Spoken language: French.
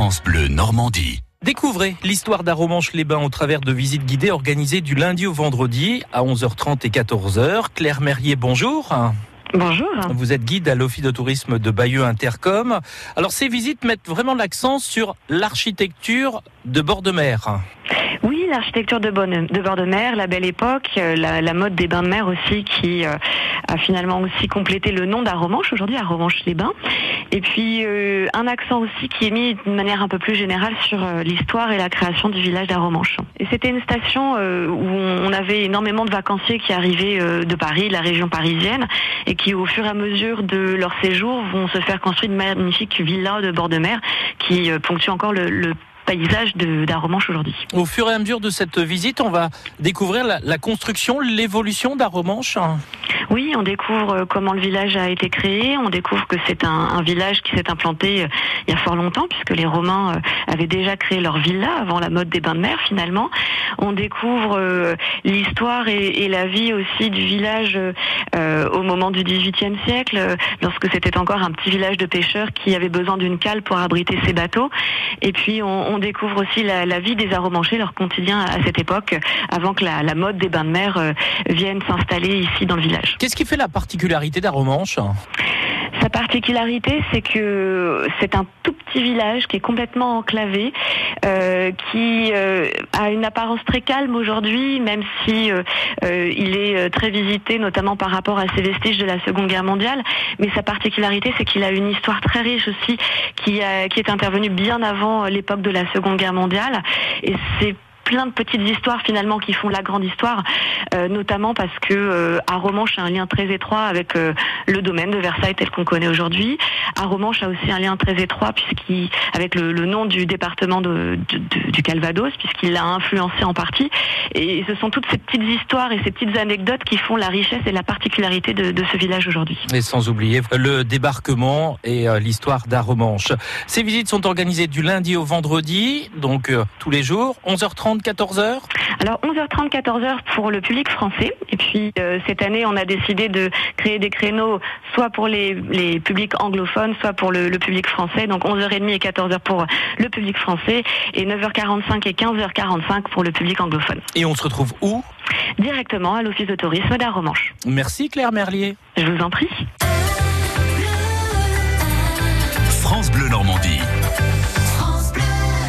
France Bleu Normandie. Découvrez l'histoire d'Aromanche-les-Bains au travers de visites guidées organisées du lundi au vendredi à 11h30 et 14h. Claire Merrier, bonjour. Bonjour. Vous êtes guide à l'Office de tourisme de Bayeux Intercom. Alors ces visites mettent vraiment l'accent sur l'architecture de bord de mer. L'architecture de, de, bord de mer, la belle époque, euh, la, mode des bains de mer aussi qui euh, a finalement aussi complété le nom d'Aromanche aujourd'hui, Aromanche-les-Bains. Et puis euh, un accent aussi qui est mis d'une manière un peu plus générale sur l'histoire et la création du village d'Aromanche. Et c'était une station où on avait énormément de vacanciers qui arrivaient de Paris, de la région parisienne, et qui au fur et à mesure de leur séjour vont se faire construire une magnifique villa de bord de mer qui ponctue encore le paysage d'Aromanche aujourd'hui. Au fur et à mesure de cette visite, on va découvrir la, construction, l'évolution d'Aromanche. Oui, on découvre euh, comment le village a été créé, on découvre que c'est un, village qui s'est implanté euh, il y a fort longtemps, puisque les Romains euh, avaient déjà créé leur villa avant la mode des bains de mer finalement. On découvre l'histoire et, la vie aussi du village au moment du XVIIIe siècle, lorsque c'était encore un petit village de pêcheurs qui avait besoin d'une cale pour abriter ses bateaux. Et puis on, découvre aussi la, vie des aromanchés, leur quotidien à cette époque, avant que la, la mode des bains de mer vienne s'installer ici dans le village. Qu'est-ce qui fait la particularité d'Aromanche sa particularité, c'est que c'est un tout petit village qui est complètement enclavé, euh, qui euh, a une apparence très calme aujourd'hui, même si euh, il est très visité, notamment par rapport à ses vestiges de la Seconde Guerre mondiale. Mais sa particularité, c'est qu'il a une histoire très riche aussi, qui, qui est intervenue bien avant l'époque de la Seconde Guerre mondiale. Et c'est plein de petites histoires finalement qui font la grande histoire, euh, notamment parce que euh, à Romanche a un lien très étroit avec euh, le domaine de Versailles tel qu'on connaît aujourd'hui. À Romanche a aussi un lien très étroit puisqu'il avec le, nom du département de, du Calvados puisqu'il l'a influencé en partie. Et ce sont toutes ces petites histoires et ces petites anecdotes qui font la richesse et la particularité de, de ce village aujourd'hui. Et sans oublier le débarquement et l'histoire d'Aromanche. Ces visites sont organisées du lundi au vendredi, donc tous les jours, 11h30 14h Alors 11h30, 14h pour le public français. Et puis euh, cette année, on a décidé de créer des créneaux soit pour les, publics anglophones, soit pour le, public français. Donc 11h30 et 14h pour le public français et 9h45 et 15h45 pour le public anglophone. Et on se retrouve où? Directement à l'Office de tourisme d'Aromanche. Merci Claire Merlier. Je vous en prie.